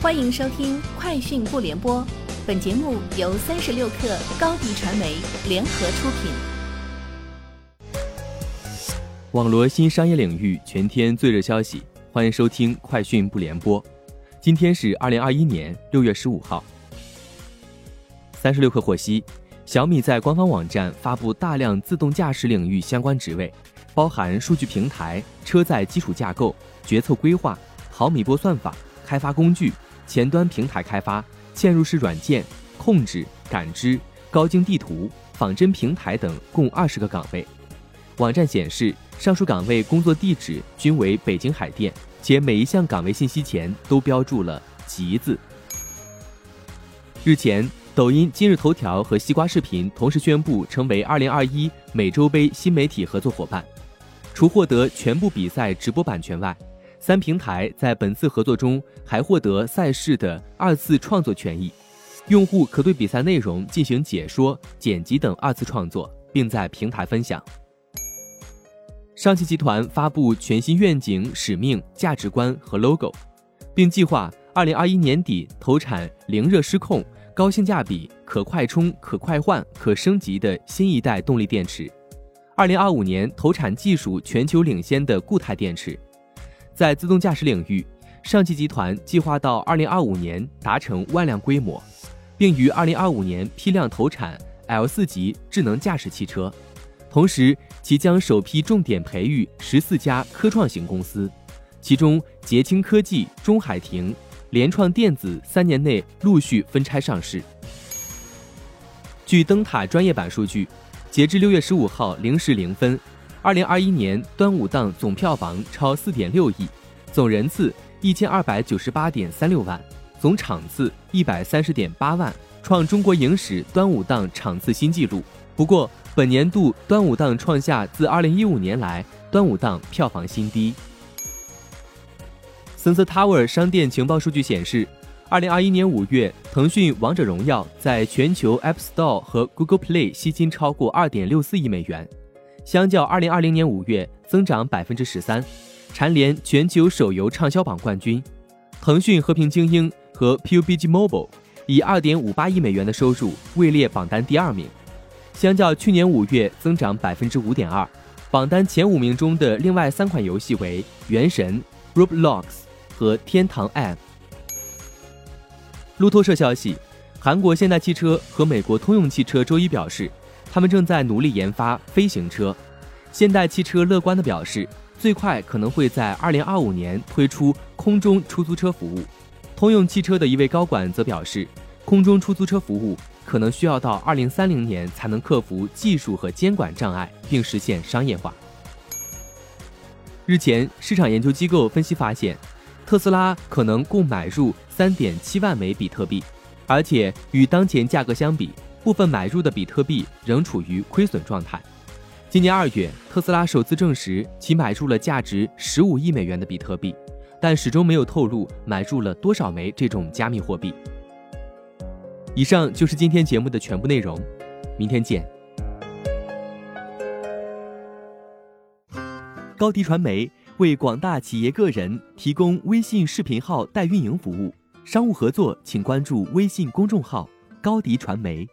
欢迎收听《快讯不联播》，本节目由三十六克高低传媒联合出品。网罗新商业领域全天最热消息，欢迎收听《快讯不联播》。今天是二零二一年六月十五号。三十六克获悉，小米在官方网站发布大量自动驾驶领域相关职位，包含数据平台、车载基础架构、决策规划、毫米波算法、开发工具。前端平台开发、嵌入式软件控制、感知、高精地图、仿真平台等共二十个岗位。网站显示，上述岗位工作地址均为北京海淀，且每一项岗位信息前都标注了“急”字。日前，抖音、今日头条和西瓜视频同时宣布成为2021美洲杯新媒体合作伙伴，除获得全部比赛直播版权外。三平台在本次合作中还获得赛事的二次创作权益，用户可对比赛内容进行解说、剪辑等二次创作，并在平台分享。上汽集团发布全新愿景、使命、价值观和 logo，并计划二零二一年底投产零热失控、高性价比、可快充、可快换、可升级的新一代动力电池；二零二五年投产技术全球领先的固态电池。在自动驾驶领域，上汽集团计划到二零二五年达成万辆规模，并于二零二五年批量投产 L 四级智能驾驶汽车。同时，即将首批重点培育十四家科创型公司，其中捷青科技、中海庭、联创电子三年内陆续分拆上市。据灯塔专业版数据，截至六月十五号零时零分。二零二一年端午档总票房超四点六亿，总人次一千二百九十八点三六万，总场次一百三十点八万，创中国影史端午档场次新纪录。不过，本年度端午档创下自二零一五年来端午档票房新低。Sensor Tower 商店情报数据显示，二零二一年五月，腾讯《王者荣耀》在全球 App Store 和 Google Play 吸金超过二点六四亿美元。相较二零二零年五月增长百分之十三，蝉联全球手游畅销榜冠军。腾讯和平精英和 PUBG Mobile 以二点五八亿美元的收入位列榜单第二名，相较去年五月增长百分之五点二。榜单前五名中的另外三款游戏为《原神》、Roblox 和《天堂 M》。路透社消息，韩国现代汽车和美国通用汽车周一表示。他们正在努力研发飞行车。现代汽车乐观地表示，最快可能会在二零二五年推出空中出租车服务。通用汽车的一位高管则表示，空中出租车服务可能需要到二零三零年才能克服技术和监管障碍，并实现商业化。日前，市场研究机构分析发现，特斯拉可能共买入三点七万枚比特币，而且与当前价格相比。部分买入的比特币仍处于亏损状态。今年二月，特斯拉首次证实其买入了价值十五亿美元的比特币，但始终没有透露买入了多少枚这种加密货币。以上就是今天节目的全部内容，明天见。高迪传媒为广大企业个人提供微信视频号代运营服务，商务合作请关注微信公众号高迪传媒。